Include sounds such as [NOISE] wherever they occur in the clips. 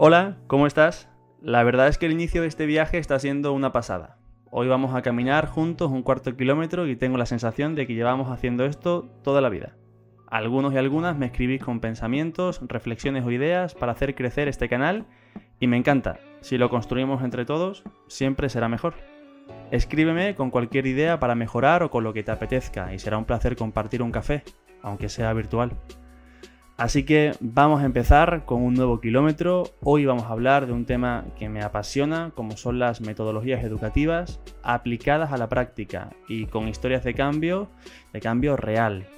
Hola, ¿cómo estás? La verdad es que el inicio de este viaje está siendo una pasada. Hoy vamos a caminar juntos un cuarto kilómetro y tengo la sensación de que llevamos haciendo esto toda la vida. Algunos y algunas me escribís con pensamientos, reflexiones o ideas para hacer crecer este canal y me encanta. Si lo construimos entre todos, siempre será mejor. Escríbeme con cualquier idea para mejorar o con lo que te apetezca y será un placer compartir un café, aunque sea virtual. Así que vamos a empezar con un nuevo kilómetro. Hoy vamos a hablar de un tema que me apasiona, como son las metodologías educativas aplicadas a la práctica y con historias de cambio, de cambio real.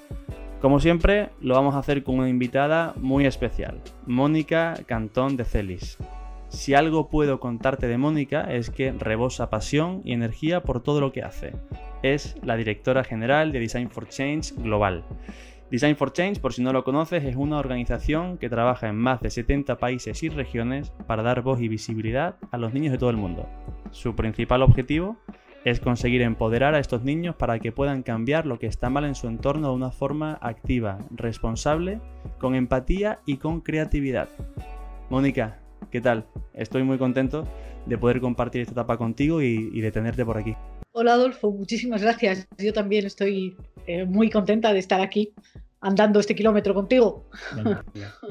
Como siempre, lo vamos a hacer con una invitada muy especial, Mónica Cantón de Celis. Si algo puedo contarte de Mónica es que rebosa pasión y energía por todo lo que hace. Es la directora general de Design for Change Global Design for Change, por si no lo conoces, es una organización que trabaja en más de 70 países y regiones para dar voz y visibilidad a los niños de todo el mundo. Su principal objetivo es conseguir empoderar a estos niños para que puedan cambiar lo que está mal en su entorno de una forma activa, responsable, con empatía y con creatividad. Mónica, ¿qué tal? Estoy muy contento de poder compartir esta etapa contigo y, de tenerte por aquí. Hola Adolfo, muchísimas gracias. Yo también estoy eh, muy contenta de estar aquí andando este kilómetro contigo.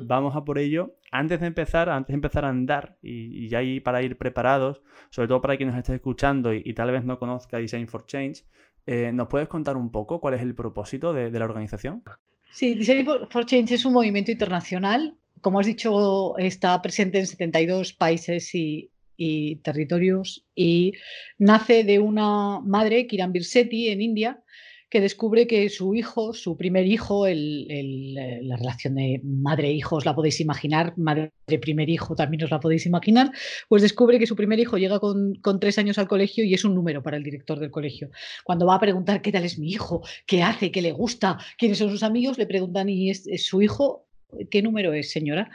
vamos a por ello. Antes de empezar, antes de empezar a andar y, ya ahí para ir preparados, sobre todo para quien nos esté escuchando y, tal vez no conozca Design for Change, eh, ¿nos puedes contar un poco cuál es el propósito de, la organización? Sí, Design for Change es un movimiento internacional. Como has dicho, está presente en 72 países y, y territorios y nace de una madre, Kiran Birsetti, en India, que descubre que su hijo, su primer hijo, eh, la relación de madre-hijo os la podéis imaginar, madre-primer hijo también os la podéis imaginar, pues descubre que su primer hijo llega con, tres años al colegio y es un número para el director del colegio. Cuando va a preguntar qué tal es mi hijo, qué hace, qué le gusta, quiénes son sus amigos, le preguntan, ¿y es, su hijo? ¿Qué número es, señora?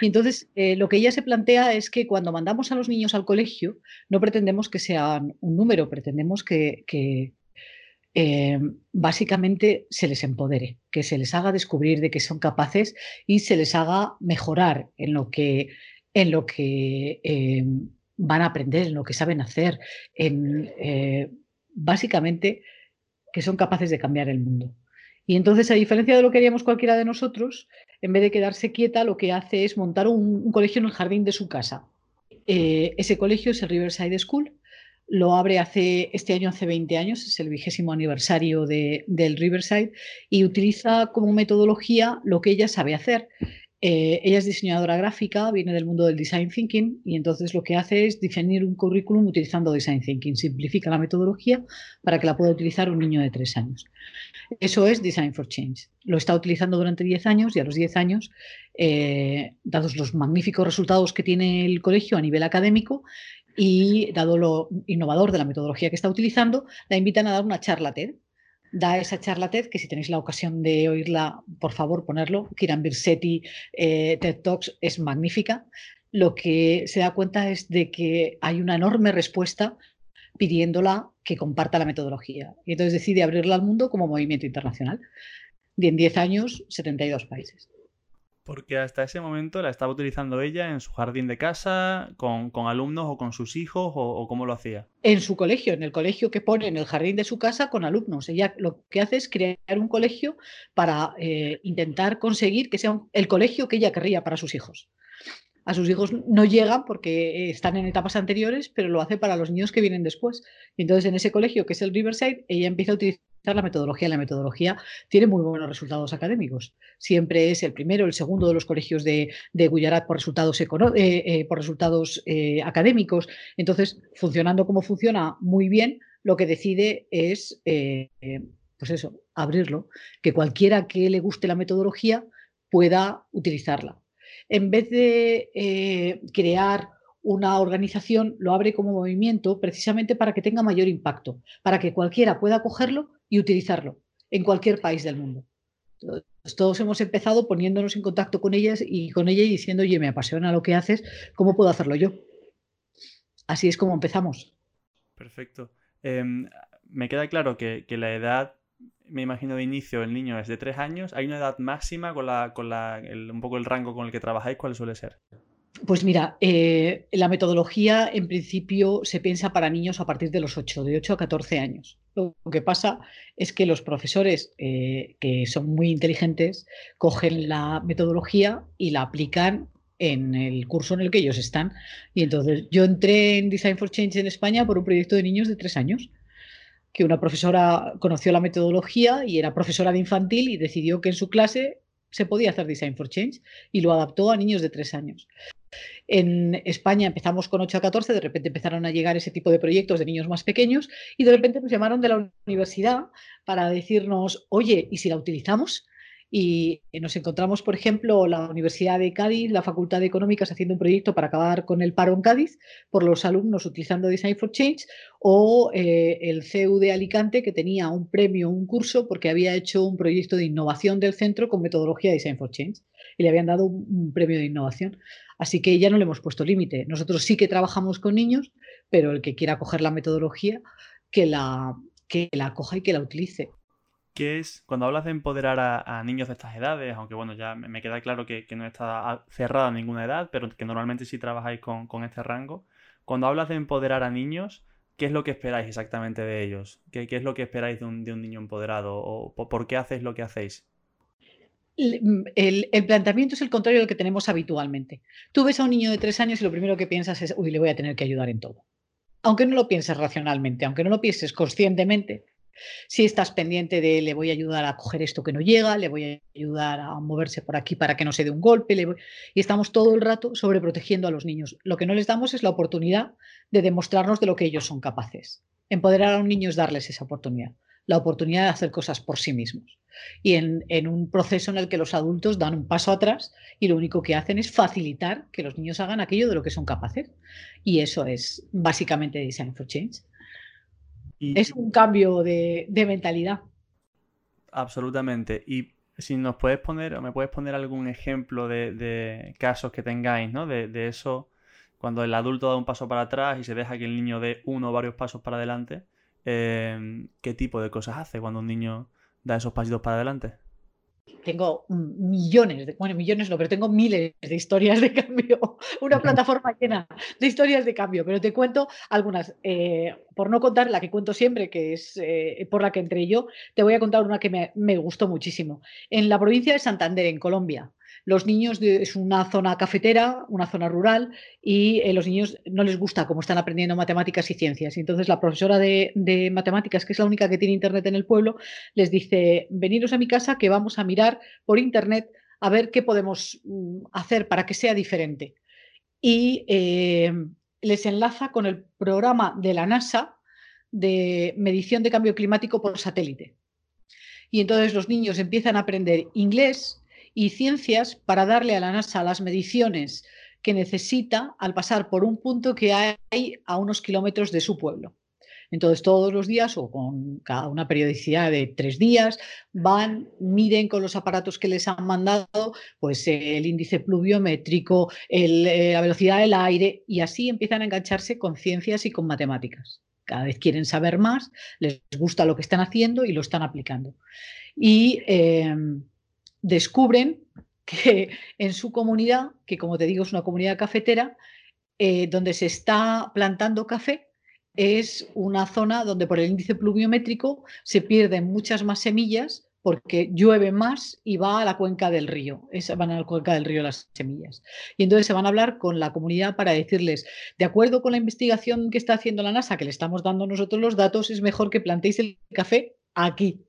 Y entonces eh, lo que ella se plantea es que cuando mandamos a los niños al colegio, no pretendemos que sean un número, pretendemos que, eh, básicamente se les empodere, que se les haga descubrir de que son capaces y se les haga mejorar en lo que, en lo que eh, van a aprender, en lo que saben hacer, en básicamente que son capaces de cambiar el mundo. Y entonces, a diferencia de lo que haríamos cualquiera de nosotros, en vez de quedarse quieta, lo que hace es montar un, colegio en el jardín de su casa. ese colegio es el Riverside School, lo abre hace, este año hace 20 años, es el vigésimo aniversario de, del Riverside, y utiliza como metodología lo que ella sabe hacer. Eh, ella es diseñadora gráfica, viene del mundo del design thinking y entonces lo que hace es definir un currículum utilizando design thinking. Simplifica la metodología para que la pueda utilizar un niño de tres años. Eso es Design for Change. Lo está utilizando durante 10 años y a los 10 años, eh, dados los magníficos resultados que tiene el colegio a nivel académico, y dado lo innovador de la metodología que está utilizando, la invitan a dar una charla TED. Da esa charla TED, que si tenéis la ocasión de oírla, por favor, ponerlo. Kiran Birsetti, eh, TED Talks, es magnífica. Lo que se da cuenta es de que hay una enorme respuesta pidiéndola que comparta la metodología. Y entonces decide abrirla al mundo como movimiento internacional. Y en 10 años, 72 países. Porque hasta ese momento la estaba utilizando ella en su jardín de casa, con, alumnos o con sus hijos, o, cómo lo hacía. En su colegio, en el colegio que pone en el jardín de su casa con alumnos. Ella lo que hace es crear un colegio para eh, intentar conseguir que sea el colegio que ella querría para sus hijos. A sus hijos no llegan porque están en etapas anteriores, pero lo hace para los niños que vienen después. Y entonces en ese colegio, que es el Riverside, ella empieza a utilizar la metodología. La metodología tiene muy buenos resultados académicos. Siempre es el primero, el segundo de los colegios de, de Gujarat por resultados, eh, eh, por resultados eh, académicos. Entonces, funcionando como funciona muy bien, lo que decide es, pues eso, abrirlo, que cualquiera que le guste la metodología pueda utilizarla. En vez de crear una organización lo abre como movimiento precisamente para que tenga mayor impacto, para que cualquiera pueda cogerlo y utilizarlo en cualquier país del mundo. todos hemos empezado poniéndonos en contacto con ellas y con ella y diciendo, oye, me apasiona lo que haces, ¿cómo puedo hacerlo yo? Así es como empezamos. Perfecto. Em, me queda claro que, la edad, me imagino de inicio, del niño es de tres años. ¿Hay una edad máxima con, la, con la, un poco el rango con el que trabajáis? ¿Cuál suele ser? Pues mira, eh, la metodología en principio se piensa para niños a partir de los 8, de 8 a 14 años. Lo que pasa es que los profesores eh, que son muy inteligentes cogen la metodología y la aplican en el curso en el que ellos están. Y entonces yo entré en Design for Change en España por un proyecto de niños de tres años, que una profesora conoció la metodología y era profesora de infantil y decidió que en su clase se podía hacer Design for Change y lo adaptó a niños de tres años. En España empezamos con 8 a 14, de repente empezaron a llegar ese tipo de proyectos de niños más pequeños y de repente nos llamaron de la universidad para decirnos, oye, ¿y si la utilizamos? Y nos encontramos, por ejemplo, la Universidad de Cádiz, la Facultad de Económicas haciendo un proyecto para acabar con el paro en Cádiz por los alumnos utilizando Design for Change o eh, el CEU de Alicante que tenía un premio, un curso porque había hecho un proyecto de innovación del centro con metodología Design for Change y le habían dado un premio de innovación. Así que ya no le hemos puesto límite. Nosotros sí que trabajamos con niños, pero el que quiera coger la metodología, que la, que la coja y que la utilice. ¿Qué es, cuando hablas de empoderar a, niños de estas edades, aunque bueno, ya me, queda claro que, no está cerrada ninguna edad, pero que normalmente sí trabajáis con, este rango, cuando hablas de empoderar a niños, ¿qué es lo que esperáis exactamente de ellos? ¿Qué, es lo que esperáis de un, de un niño empoderado? ¿O por qué hacéis lo que hacéis? El, planteamiento es el contrario del que tenemos habitualmente. Tú ves a un niño de tres años y lo primero que piensas es, uy, le voy a tener que ayudar en todo. Aunque no lo pienses racionalmente, aunque no lo pienses conscientemente, si estás pendiente de le voy a ayudar a coger esto que no llega, le voy a ayudar a moverse por aquí para que no se dé un golpe, y estamos todo el rato sobreprotegiendo a los niños. Lo que no les damos es la oportunidad de demostrarnos de lo que ellos son capaces. Empoderar a un niño es darles esa oportunidad la oportunidad de hacer cosas por sí mismos. Y en, un proceso en el que los adultos dan un paso atrás y lo único que hacen es facilitar que los niños hagan aquello de lo que son capaces. Y eso es básicamente Design for Change. es un cambio de, mentalidad. Absolutamente. Y si nos puedes poner, o me puedes poner algún ejemplo de, casos que tengáis, ¿no? De, de, eso, cuando el adulto da un paso para atrás y se deja que el niño dé uno o varios pasos para adelante Em, qué tipo de cosas hace cuando un niño da esos pasitos para adelante. Tengo millones, de, bueno, millones no, pero tengo miles de historias de cambio, [LAUGHS] una plataforma llena de historias de cambio, pero te cuento algunas. Eh, por no contar la que cuento siempre, que es eh, por la que entré yo, te voy a contar una que me, me gustó muchísimo. En la provincia de Santander, en Colombia, los niños es una zona cafetera, una zona rural, y eh, los niños no les gusta cómo están aprendiendo matemáticas y ciencias. Y entonces la profesora de, matemáticas, que es la única que tiene internet en el pueblo, les dice, veniros a mi casa que vamos a mirar por internet a ver qué podemos mm, hacer para que sea diferente. Y eh, les enlaza con el programa de la NASA de medición de cambio climático por satélite. Y entonces los niños empiezan a aprender inglés y ciencias para darle a la NASA las mediciones que necesita al pasar por un punto que hay a unos kilómetros de su pueblo. Entonces, todos los días o con cada una periodicidad de tres días, van, miden con los aparatos que les han mandado, pues el índice pluviométrico, eh, la velocidad del aire, y así empiezan a engancharse con ciencias y con matemáticas. Cada vez quieren saber más, les gusta lo que están haciendo y lo están aplicando. Y eh, descubren que en su comunidad, que como te digo es una comunidad cafetera, eh, donde se está plantando café, es una zona donde por el índice pluviométrico se pierden muchas más semillas porque llueve más y va a la cuenca del río. van a la cuenca del río las semillas. Y entonces se van a hablar con la comunidad para decirles, de acuerdo con la investigación que está haciendo la NASA, que le estamos dando nosotros los datos, es mejor que plantéis el café aquí,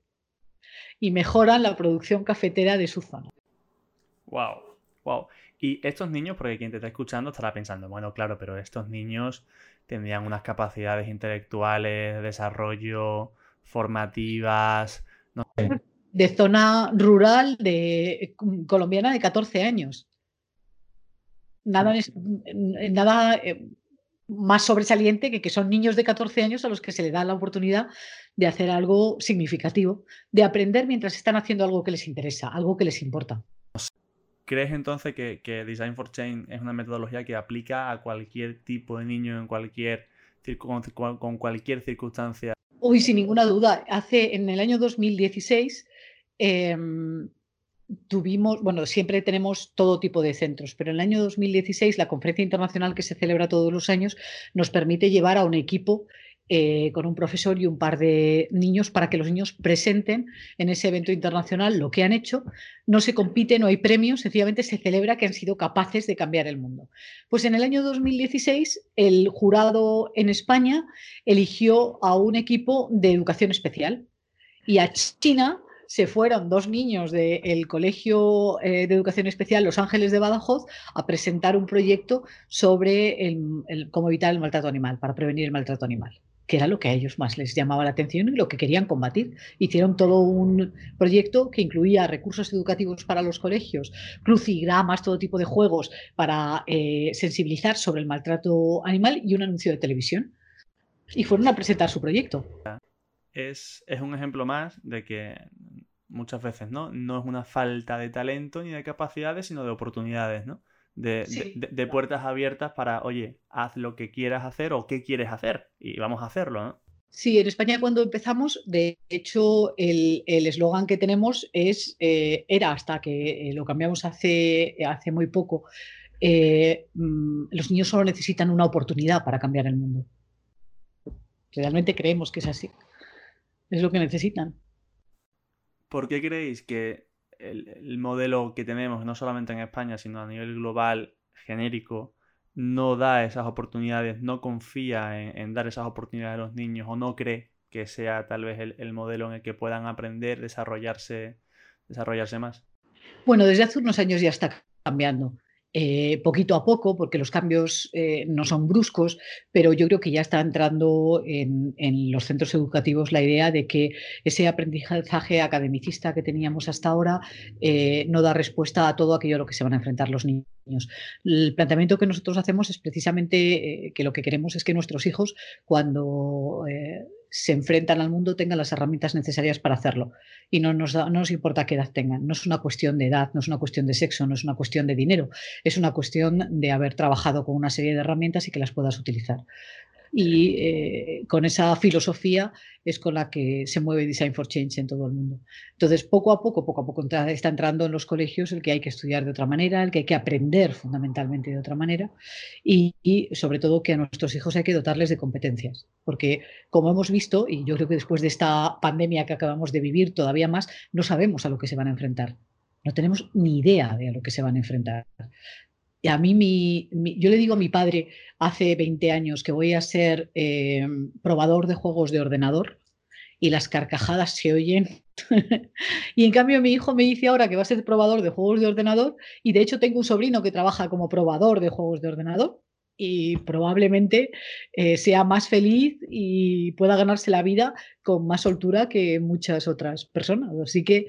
y mejoran la producción cafetera de su zona. Wow, wow. Y estos niños, porque quien te está escuchando estará pensando, bueno, claro, pero estos niños tendrían unas capacidades intelectuales, de desarrollo, formativas, no De zona rural de colombiana de 14 años. Nada, nada eh, más sobresaliente que que son niños de 14 años a los que se le da la oportunidad de hacer algo significativo, de aprender mientras están haciendo algo que les interesa, algo que les importa. ¿Crees entonces que, Design for Change es una metodología que aplica a cualquier tipo de niño en cualquier con, cualquier circunstancia? Uy, sin ninguna duda. Hace en el año 2016 em, tuvimos, bueno, siempre tenemos todo tipo de centros, pero en el año 2016 la conferencia internacional que se celebra todos los años nos permite llevar a un equipo eh, con un profesor y un par de niños para que los niños presenten en ese evento internacional lo que han hecho. No se compite, no hay premios, sencillamente se celebra que han sido capaces de cambiar el mundo. Pues en el año 2016 el jurado en España eligió a un equipo de educación especial y a China se fueron dos niños del Colegio eh, de Educación Especial Los Ángeles de Badajoz a presentar un proyecto sobre el, cómo evitar el maltrato animal, para prevenir el maltrato animal que era lo que a ellos más les llamaba la atención y lo que querían combatir. Hicieron todo un proyecto que incluía recursos educativos para los colegios, crucigramas, todo tipo de juegos para eh, sensibilizar sobre el maltrato animal y un anuncio de televisión. Y fueron a presentar su proyecto es, un ejemplo más de que muchas veces, ¿no? No es una falta de talento ni de capacidades, sino de oportunidades, ¿no? De, de, puertas abiertas para, oye, haz lo que quieras hacer o qué quieres hacer y vamos a hacerlo, ¿no? Sí, en España cuando empezamos, de hecho, el eslogan que tenemos es, eh, era hasta que eh, lo cambiamos hace, hace muy poco, eh, mm, los niños solo necesitan una oportunidad para cambiar el mundo. Realmente creemos que es así es lo que necesitan. ¿Por qué creéis que el, modelo que tenemos, no solamente en España, sino a nivel global, genérico, no da esas oportunidades, no confía en, dar esas oportunidades a los niños o no cree que sea tal vez el, modelo en el que puedan aprender, desarrollarse, desarrollarse más? Bueno, desde hace unos años ya está cambiando. Eh, poquito a poco, porque los cambios eh, no son bruscos, pero yo creo que ya está entrando en, los centros educativos la idea de que ese aprendizaje academicista que teníamos hasta ahora eh, no da respuesta a todo aquello a lo que se van a enfrentar los niños. El planteamiento que nosotros hacemos es precisamente que lo que queremos es que nuestros hijos, cuando se enfrentan al mundo tengan las herramientas necesarias para hacerlo. Y no nos, no nos importa qué edad tengan. No es una cuestión de edad, no es una cuestión de sexo, no es una cuestión de dinero. Es una cuestión de haber trabajado con una serie de herramientas y que las puedas utilizar y eh, con esa filosofía es con la que se mueve Design for Change en todo el mundo. Entonces, poco a poco, poco a poco está entrando en los colegios el que hay que estudiar de otra manera, el que hay que aprender fundamentalmente de otra manera y, sobre todo que a nuestros hijos hay que dotarles de competencias, porque como hemos visto, y yo creo que después de esta pandemia que acabamos de vivir todavía más, no sabemos a lo que se van a enfrentar. No tenemos ni idea de a lo que se van a enfrentar. Y a mí, mi, yo le digo a mi padre hace 20 años que voy a ser eh, probador de juegos de ordenador y las carcajadas se oyen. [LAUGHS] y en cambio mi hijo me dice ahora que va a ser probador de juegos de ordenador y de hecho tengo un sobrino que trabaja como probador de juegos de ordenador y probablemente eh, sea más feliz y pueda ganarse la vida con más soltura que muchas otras personas. Así que,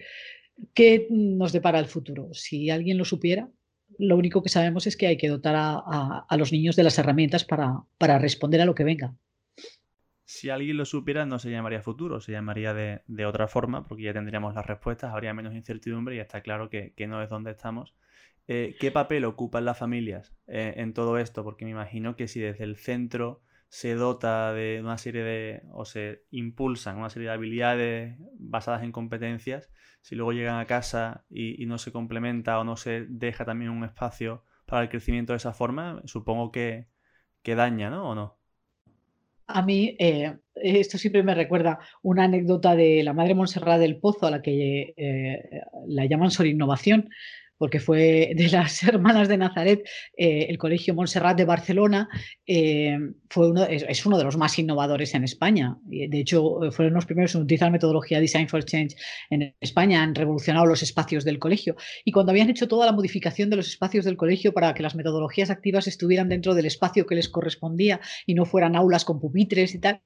¿qué nos depara el futuro? Si alguien lo supiera, lo único que sabemos es que hay que dotar a, los niños de las herramientas para, para, responder a lo que venga. Si alguien lo supiera, no se llamaría futuro, se llamaría de, otra forma, porque ya tendríamos las respuestas, habría menos incertidumbre y está claro que, no es donde estamos. Eh, ¿Qué papel ocupan las familias eh, en todo esto? Porque me imagino que si desde el centro se dota de una serie de, o se impulsan una serie de habilidades basadas en competencias, si luego llegan a casa y, no se complementa o no se deja también un espacio para el crecimiento de esa forma, supongo que, que daña, ¿no? ¿O no? A mí, eh, esto siempre me recuerda una anécdota de la madre Montserrat del Pozo, a la que eh, la llaman sobre innovación, porque fue de las [LAUGHS] hermanas de Nazaret, eh, el Colegio Montserrat de Barcelona, eh, fue uno, es, uno de los más innovadores en España. De hecho, fueron los primeros en utilizar metodología Design for Change en España, han revolucionado los espacios del colegio. Y cuando habían hecho toda la modificación de los espacios del colegio para que las metodologías activas estuvieran dentro del espacio que les correspondía y no fueran aulas con pupitres y tal,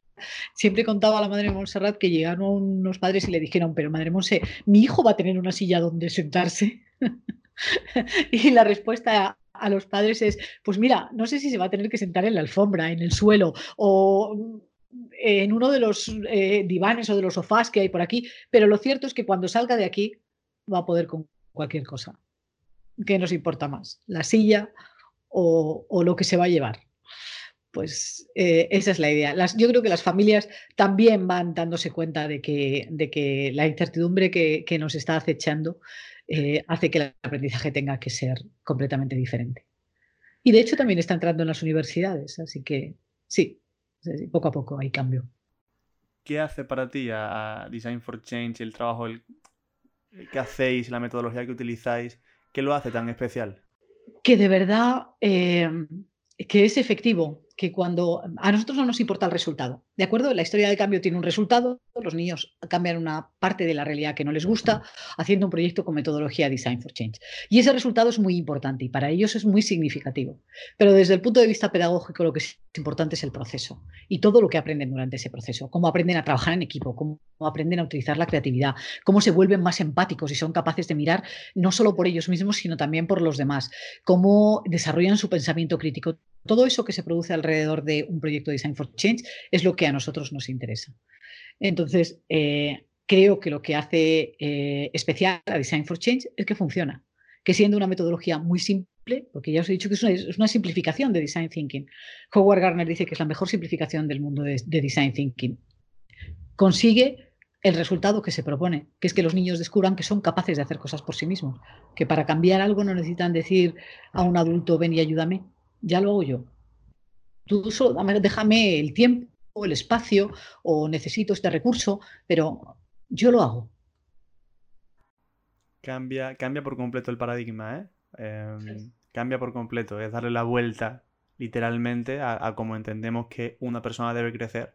Siempre contaba a la madre Montserrat que llegaron unos padres y le dijeron, pero madre Monse, mi hijo va a tener una silla donde sentarse. [LAUGHS] y la respuesta a, los padres es, pues mira, no sé si se va a tener que sentar en la alfombra, en el suelo o en uno de los eh, divanes o de los sofás que hay por aquí, pero lo cierto es que cuando salga de aquí va a poder con cualquier cosa. ¿Qué nos importa más? ¿La silla o, lo que se va a llevar? Pues eh, esa es la idea. yo creo que las familias también van dándose cuenta de que, de que la incertidumbre que, que nos está acechando eh, hace que el aprendizaje tenga que ser completamente diferente. Y de hecho también está entrando en las universidades, así que sí, poco a poco hay cambio. ¿Qué hace para ti a, Design for Change el trabajo que hacéis, la metodología que utilizáis? ¿Qué lo hace tan especial? Que de verdad eh, que es efectivo, que cuando a nosotros no nos importa el resultado, ¿de acuerdo? La historia del cambio tiene un resultado, los niños cambian una parte de la realidad que no les gusta haciendo un proyecto con metodología Design for Change. Y ese resultado es muy importante y para ellos es muy significativo. Pero desde el punto de vista pedagógico lo que es importante es el proceso y todo lo que aprenden durante ese proceso, cómo aprenden a trabajar en equipo, cómo aprenden a utilizar la creatividad, cómo se vuelven más empáticos y son capaces de mirar no solo por ellos mismos, sino también por los demás, cómo desarrollan su pensamiento crítico todo eso que se produce alrededor de un proyecto de Design for Change es lo que a nosotros nos interesa. Entonces, eh, creo que lo que hace eh, especial a Design for Change es que funciona, que siendo una metodología muy simple, porque ya os he dicho que es una, simplificación de Design Thinking. Howard Gardner dice que es la mejor simplificación del mundo de, de Design Thinking. Consigue el resultado que se propone, que es que los niños descubran que son capaces de hacer cosas por sí mismos, que para cambiar algo no necesitan decir a un adulto ven y ayúdame, ya lo hago yo. Tú solo déjame el tiempo, el espacio o necesito este recurso, pero yo lo hago. Cambia, cambia por completo el paradigma, ¿eh? Em, cambia por completo, es darle la vuelta literalmente a, cómo entendemos que una persona debe crecer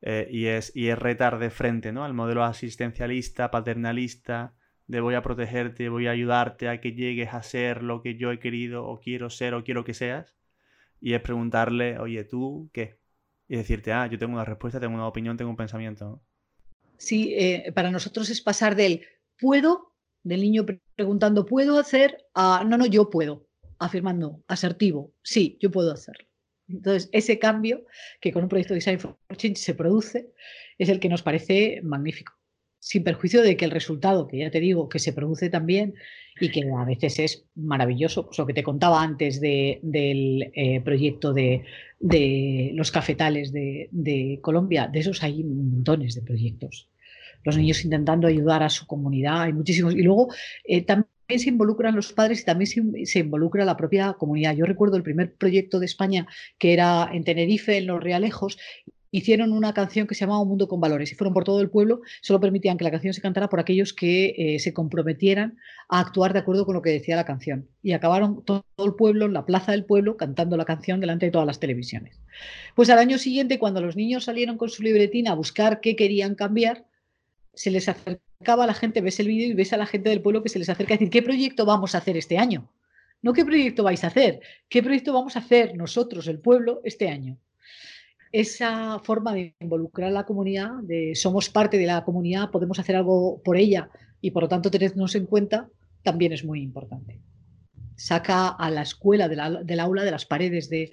eh, y, es, y es retar de frente ¿no? al modelo asistencialista, paternalista, de voy a protegerte, voy a ayudarte a que llegues a ser lo que yo he querido o quiero ser o quiero que seas. Y es preguntarle, oye, ¿tú qué? Y decirte, ah, yo tengo una respuesta, tengo una opinión, tengo un pensamiento. Sí, eh, para nosotros es pasar del puedo, del niño preguntando, ¿puedo hacer? a no, no, yo puedo, afirmando, asertivo, sí, yo puedo hacerlo. Entonces, ese cambio que con un proyecto de Design for Change se produce es el que nos parece magnífico sin perjuicio de que el resultado, que ya te digo, que se produce también y que a veces es maravilloso, pues lo que te contaba antes del eh, proyecto de, los cafetales de, Colombia, de esos hay montones de proyectos. Los niños intentando ayudar a su comunidad, hay muchísimos. Y luego eh, también se involucran los padres y también se, se, involucra la propia comunidad. Yo recuerdo el primer proyecto de España que era en Tenerife, en Los Realejos, hicieron una canción que se llamaba Un Mundo con Valores y fueron por todo el pueblo, solo permitían que la canción se cantara por aquellos que eh, se comprometieran a actuar de acuerdo con lo que decía la canción. Y acabaron todo el pueblo, la plaza del pueblo, cantando la canción delante de todas las televisiones. Pues al año siguiente, cuando los niños salieron con su libretina a buscar qué querían cambiar, se les acercaba a la gente, ves el vídeo y ves a la gente del pueblo que se les acerca a decir, ¿qué proyecto vamos a hacer este año? No qué proyecto vais a hacer, qué proyecto vamos a hacer nosotros, el pueblo, este año esa forma de involucrar a la comunidad, de somos parte de la comunidad, podemos hacer algo por ella y por lo tanto tenernos en cuenta, también es muy importante. Saca a la escuela del aula, de las paredes del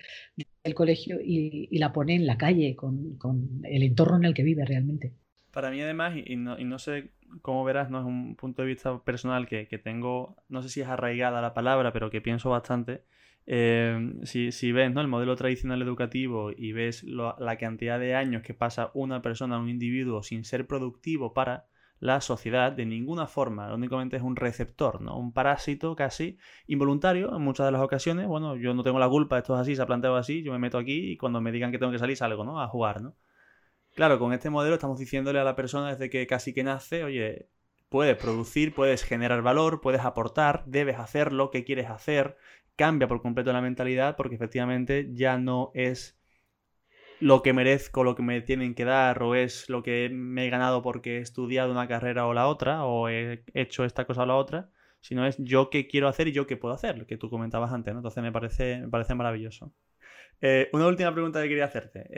colegio y, la pone en la calle, con, el entorno en el que vive realmente. Para mí además, y no, sé cómo verás, no es un punto de vista personal que, que tengo, no sé si es arraigada la palabra, pero que pienso bastante, Em, si, ves ¿no? el modelo tradicional educativo y ves la cantidad de años que pasa una persona, un individuo, sin ser productivo para la sociedad, de ninguna forma, únicamente es un receptor, ¿no? un parásito casi involuntario en muchas de las ocasiones. Bueno, yo no tengo la culpa, esto es así, se ha planteado así, yo me meto aquí y cuando me digan que tengo que salir salgo ¿no? a jugar. ¿no? Claro, con este modelo estamos diciéndole a la persona desde que casi que nace, oye, puedes producir, puedes generar valor, puedes aportar, debes hacerlo, qué quieres hacer, cambia por completo la mentalidad porque efectivamente ya no es lo que merezco, lo que me tienen que dar, o es lo que me he ganado porque he estudiado una carrera o la otra, o he hecho esta cosa o la otra, sino es yo qué quiero hacer y yo qué puedo hacer, lo que tú comentabas antes, ¿no? Entonces me parece, me parece maravilloso. Eh, una última pregunta que quería hacerte,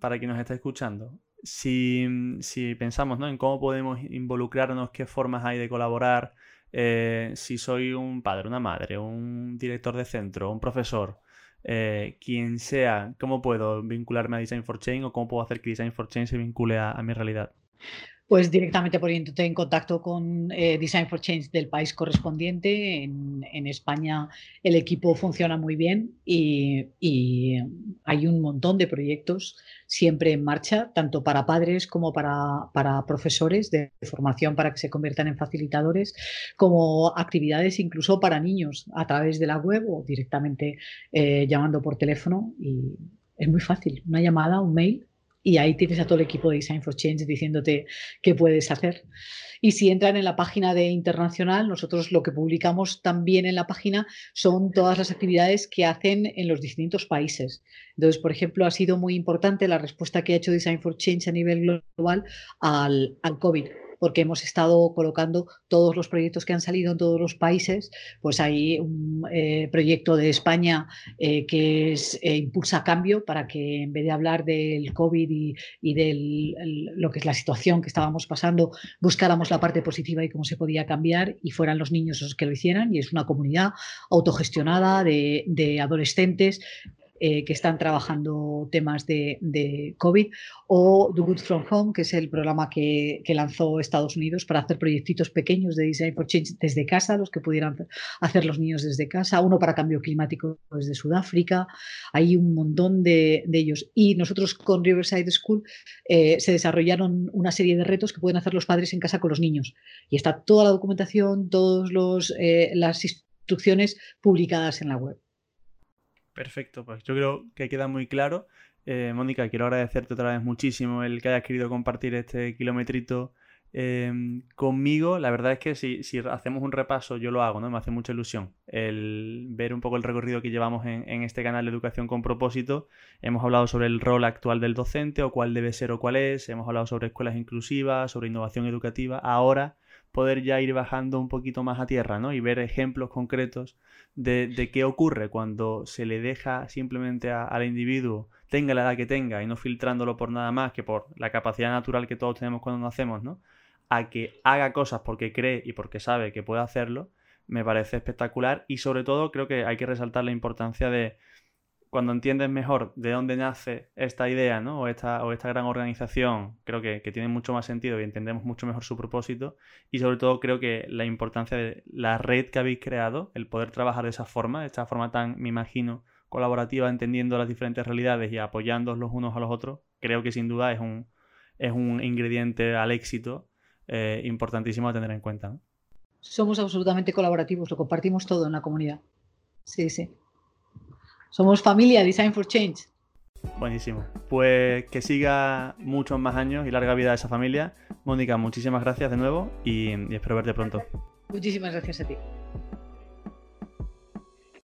para quien nos está escuchando. Si, si pensamos ¿no? en cómo podemos involucrarnos, qué formas hay de colaborar, eh, si soy un padre, una madre, un director de centro, un profesor, eh, quien sea, ¿cómo puedo vincularme a Design for Change o cómo puedo hacer que Design for Change se vincule a, mi realidad? Pues directamente poniéndote en contacto con eh, Design for Change del país correspondiente. En, España el equipo funciona muy bien y, hay un montón de proyectos siempre en marcha, tanto para padres como para, para, profesores de formación para que se conviertan en facilitadores, como actividades incluso para niños a través de la web o directamente eh, llamando por teléfono. Y es muy fácil, una llamada, un mail y ahí tienes a todo el equipo de Design for Change diciéndote qué puedes hacer. Y si entran en la página de Internacional, nosotros lo que publicamos también en la página son todas las actividades que hacen en los distintos países. Entonces, por ejemplo, ha sido muy importante la respuesta que ha hecho Design for Change a nivel global al, al COVID porque hemos estado colocando todos los proyectos que han salido en todos los países. Pues hay un eh, proyecto de España eh, que es eh, Impulsa Cambio para que en vez de hablar del COVID y, de lo que es la situación que estábamos pasando, buscáramos la parte positiva y cómo se podía cambiar y fueran los niños los que lo hicieran. Y es una comunidad autogestionada de adolescentes eh, que están trabajando temas de, COVID, o Do Good From Home, que es el programa que, lanzó Estados Unidos para hacer proyectitos pequeños de Design for Change desde casa, los que pudieran hacer los niños desde casa, uno para cambio climático desde Sudáfrica, hay un montón de, ellos. Y nosotros con Riverside School eh, se desarrollaron una serie de retos que pueden hacer los padres en casa con los niños. Y está toda la documentación, todas eh, las instrucciones publicadas en la web. Perfecto, pues yo creo que queda muy claro. Eh, Mónica, quiero agradecerte otra vez muchísimo el que hayas querido compartir este kilometrito em, conmigo. La verdad es que si, hacemos un repaso, yo lo hago, ¿no? Me hace mucha ilusión el ver un poco el recorrido que llevamos en, en, este canal de Educación con propósito. Hemos hablado sobre el rol actual del docente o cuál debe ser o cuál es. Hemos hablado sobre escuelas inclusivas, sobre innovación educativa. Ahora poder ya ir bajando un poquito más a tierra, ¿no? Y ver ejemplos concretos de, qué ocurre cuando se le deja simplemente al individuo, tenga la edad que tenga, y no filtrándolo por nada más que por la capacidad natural que todos tenemos cuando nacemos, ¿no? A que haga cosas porque cree y porque sabe que puede hacerlo, me parece espectacular y sobre todo creo que hay que resaltar la importancia de cuando entiendes mejor de dónde nace esta idea, ¿no? O esta, o esta gran organización, creo que, tiene mucho más sentido y entendemos mucho mejor su propósito. Y sobre todo creo que la importancia de la red que habéis creado, el poder trabajar de esa forma, de esta forma tan, me imagino, colaborativa, entendiendo las diferentes realidades y apoyándolos los unos a los otros, creo que sin duda es un, es un ingrediente al éxito eh, importantísimo a tener en cuenta. Somos absolutamente colaborativos, lo compartimos todo en la comunidad. Sí, sí. Somos familia Design for Change. Buenísimo. Pues que siga muchos más años y larga vida a esa familia. Mónica, muchísimas gracias de nuevo y, y espero verte pronto. Muchísimas gracias a ti.